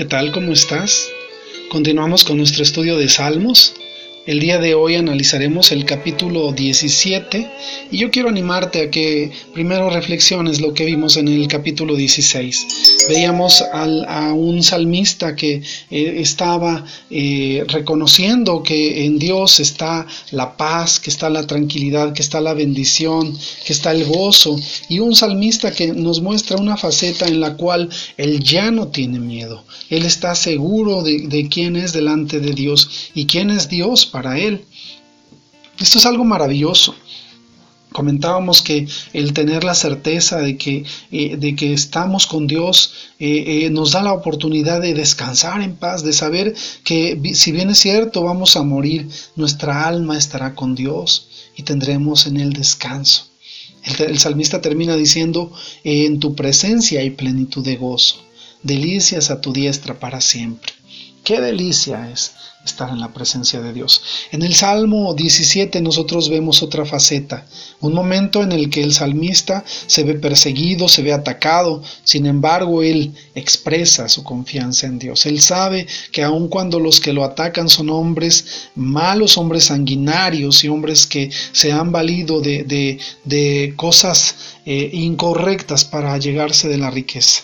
¿Qué tal? ¿Cómo estás? Continuamos con nuestro estudio de Salmos. El día de hoy analizaremos el capítulo 17 y yo quiero animarte a que primero reflexiones lo que vimos en el capítulo 16. Veíamos a un salmista que eh, estaba eh, reconociendo que en Dios está la paz, que está la tranquilidad, que está la bendición, que está el gozo y un salmista que nos muestra una faceta en la cual él ya no tiene miedo. Él está seguro de, de quién es delante de Dios y quién es Dios para él. Esto es algo maravilloso. Comentábamos que el tener la certeza de que, eh, de que estamos con Dios eh, eh, nos da la oportunidad de descansar en paz, de saber que si bien es cierto vamos a morir, nuestra alma estará con Dios y tendremos en él descanso. El, el salmista termina diciendo, en tu presencia hay plenitud de gozo, delicias a tu diestra para siempre. Qué delicia es estar en la presencia de Dios. En el Salmo 17 nosotros vemos otra faceta, un momento en el que el salmista se ve perseguido, se ve atacado, sin embargo él expresa su confianza en Dios. Él sabe que aun cuando los que lo atacan son hombres malos, hombres sanguinarios y hombres que se han valido de, cosas eh, incorrectas para llegarse de la riqueza.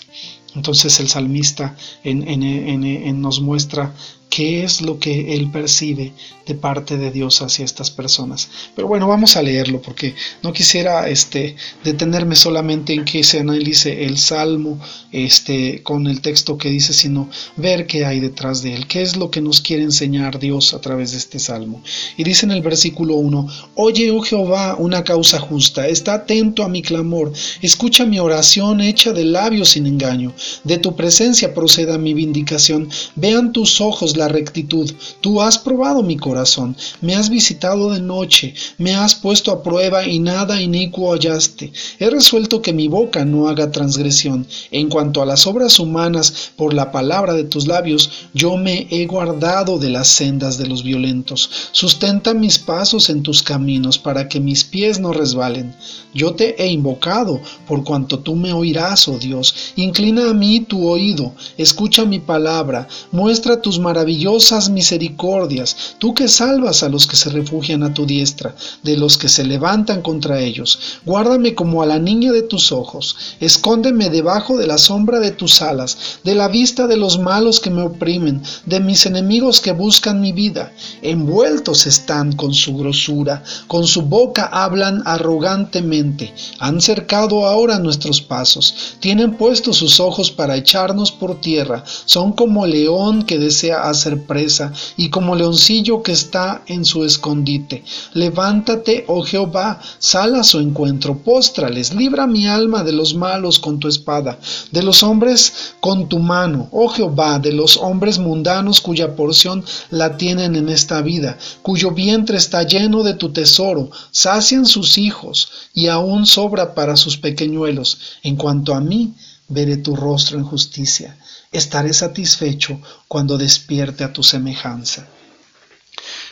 Entonces el salmista en, nos muestra qué es lo que él percibe de parte de Dios hacia estas personas. Pero bueno, vamos a leerlo porque no quisiera este, detenerme solamente en que se analice el salmo este, con el texto que dice, sino ver qué hay detrás de él, qué es lo que nos quiere enseñar Dios a través de este salmo. Y dice en el versículo 1, Oye, oh Jehová, una causa justa, está atento a mi clamor, escucha mi oración hecha de labios sin engaño, de tu presencia proceda mi vindicación, vean tus ojos la rectitud, tú has probado mi corazón me has visitado de noche, me has puesto a prueba y nada inicuo hallaste. He resuelto que mi boca no haga transgresión. En cuanto a las obras humanas, por la palabra de tus labios, yo me he guardado de las sendas de los violentos. Sustenta mis pasos en tus caminos, para que mis pies no resbalen. Yo te he invocado, por cuanto tú me oirás, oh Dios. Inclina a mí tu oído, escucha mi palabra, muestra tus maravillosas misericordias, tú que salvas a los que se refugian a tu diestra, de los que se levantan contra ellos. Guárdame como a la niña de tus ojos, escóndeme debajo de la sombra de tus alas, de la vista de los malos que me oprimen, de mis enemigos que buscan mi vida. Envueltos están con su grosura, con su boca hablan arrogantemente, han cercado ahora nuestros pasos, tienen puestos sus ojos para echarnos por tierra, son como león que desea hacer presa y como leoncillo que está en su escondite. Levántate, oh Jehová, sal a su encuentro, póstrales, libra mi alma de los malos con tu espada, de los hombres con tu mano, oh Jehová, de los hombres mundanos cuya porción la tienen en esta vida, cuyo vientre está lleno de tu tesoro, sacian sus hijos, y aún sobra para sus pequeñuelos. En cuanto a mí, veré tu rostro en justicia. Estaré satisfecho cuando despierte a tu semejanza.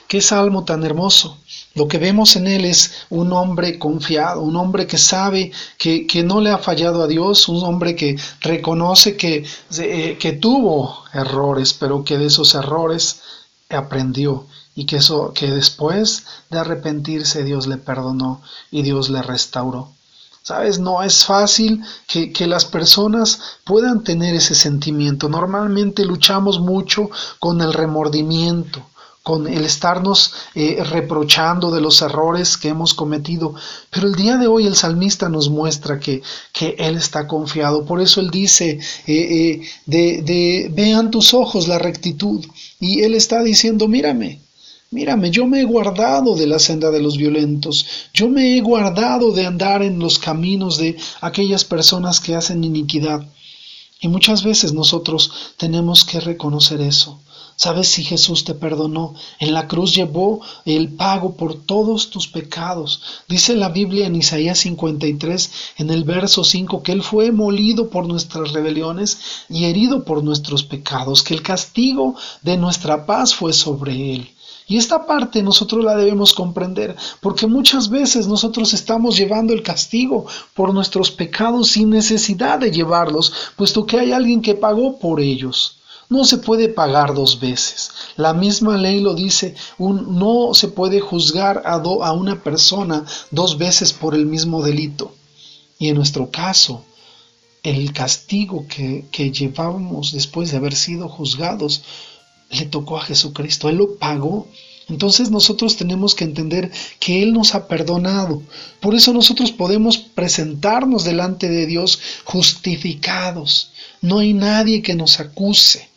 Qué salmo tan hermoso. Lo que vemos en él es un hombre confiado, un hombre que sabe que, no le ha fallado a Dios, un hombre que reconoce que, eh, que tuvo errores, pero que de esos errores aprendió y que, eso, que después de arrepentirse Dios le perdonó y Dios le restauró. Sabes, no es fácil que, que, las personas puedan tener ese sentimiento. Normalmente luchamos mucho con el remordimiento, con el estarnos eh, reprochando de los errores que hemos cometido. Pero el día de hoy el salmista nos muestra que, que Él está confiado. Por eso Él dice, eh, eh, de, de, vean tus ojos la rectitud. Y Él está diciendo, mírame, Mírame, yo me he guardado de la senda de los violentos, yo me he guardado de andar en los caminos de aquellas personas que hacen iniquidad. Y muchas veces nosotros tenemos que reconocer eso. ¿Sabes si Jesús te perdonó? En la cruz llevó el pago por todos tus pecados. Dice la Biblia en Isaías 53, en el verso 5, que Él fue molido por nuestras rebeliones y herido por nuestros pecados, que el castigo de nuestra paz fue sobre Él. Y esta parte nosotros la debemos comprender, porque muchas veces nosotros estamos llevando el castigo por nuestros pecados sin necesidad de llevarlos, puesto que hay alguien que pagó por ellos. No se puede pagar dos veces. La misma ley lo dice, no se puede juzgar a, a una persona dos veces por el mismo delito. Y en nuestro caso, el castigo que, que llevábamos después de haber sido juzgados le tocó a Jesucristo. Él lo pagó. Entonces nosotros tenemos que entender que Él nos ha perdonado. Por eso nosotros podemos presentarnos delante de Dios justificados. No hay nadie que nos acuse.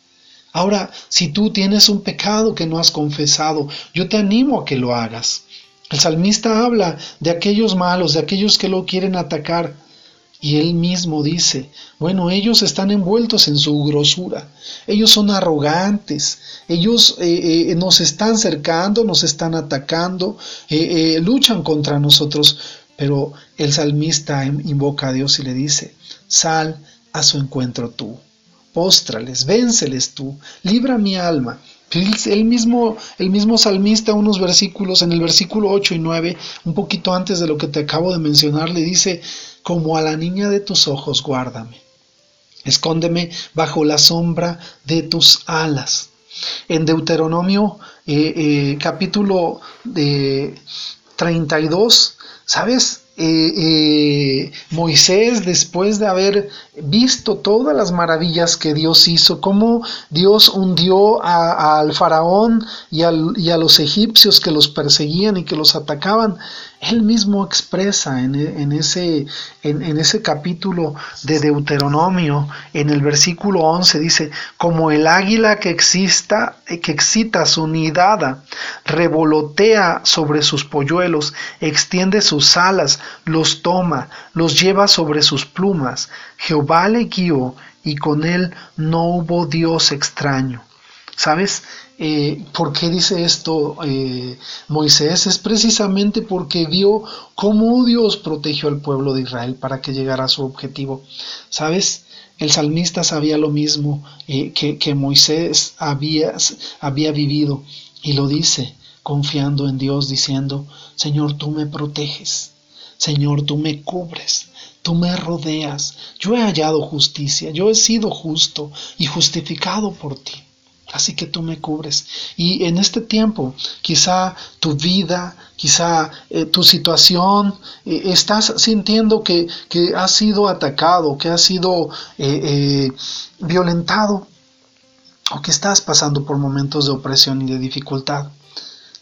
Ahora, si tú tienes un pecado que no has confesado, yo te animo a que lo hagas. El salmista habla de aquellos malos, de aquellos que lo quieren atacar. Y él mismo dice, bueno, ellos están envueltos en su grosura, ellos son arrogantes, ellos eh, eh, nos están cercando, nos están atacando, eh, luchan contra nosotros, pero el salmista invoca a Dios y le dice, sal a su encuentro tú, póstrales, vénceles tú, libra mi alma. El mismo, el mismo salmista, unos versículos, en el versículo 8 y 9, un poquito antes de lo que te acabo de mencionar, le dice, como a la niña de tus ojos, guárdame. Escóndeme bajo la sombra de tus alas. En Deuteronomio eh, eh, capítulo de 32, ¿sabes? Eh, Moisés, después de haber visto todas las maravillas que Dios hizo, cómo Dios hundió al faraón y, a los egipcios que los perseguían y que los atacaban, él mismo expresa en, ese, en, ese capítulo de Deuteronomio, en el versículo 11, dice, como el águila que, exista, que excita su nidada, revolotea sobre sus polluelos, extiende sus alas, los toma, los lleva sobre sus plumas. Jehová le guió y con él no hubo Dios extraño. ¿Sabes? Eh, ¿Por qué dice esto eh, Moisés? Es precisamente porque vio cómo Dios protegió al pueblo de Israel para que llegara a su objetivo. ¿Sabes? El salmista sabía lo mismo eh, que, que, Moisés había, había vivido y lo dice confiando en Dios diciendo, Señor, tú me proteges, Señor, tú me cubres, tú me rodeas, yo he hallado justicia, yo he sido justo y justificado por ti. Así que tú me cubres. Y en este tiempo, quizá tu vida, quizá eh, tu situación, eh, estás sintiendo que, que, has sido atacado, que has sido eh, violentado, o que estás pasando por momentos de opresión y de dificultad.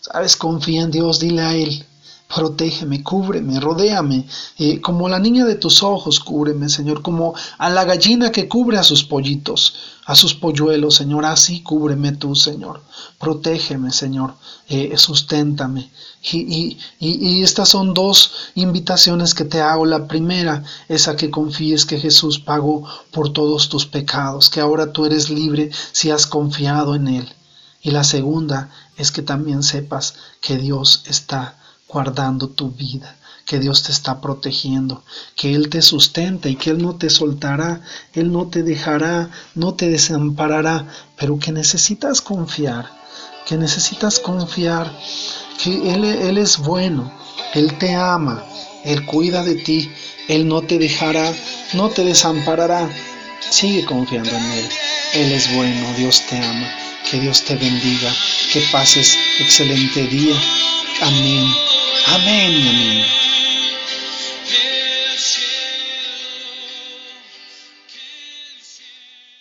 Sabes, confía en Dios, dile a Él, Protégeme, cúbreme, rodéame, eh, como la niña de tus ojos, cúbreme, Señor, como a la gallina que cubre a sus pollitos, a sus polluelos, Señor, así cúbreme tú, Señor. Protégeme, Señor, eh, susténtame. Y, y, estas son dos invitaciones que te hago. La primera es a que confíes que Jesús pagó por todos tus pecados, que ahora tú eres libre si has confiado en Él. Y la segunda es que también sepas que Dios está guardando tu vida, que Dios te está protegiendo, que Él te sustenta y que Él no te soltará, Él no te dejará, no te desamparará, pero que necesitas confiar, que necesitas confiar, que Él, Él es bueno, Él te ama, Él cuida de ti, Él no te dejará, no te desamparará. Sigue confiando en Él. Él es bueno, Dios te ama. Que Dios te bendiga. Que pases excelente día. Amén. Amén, amén.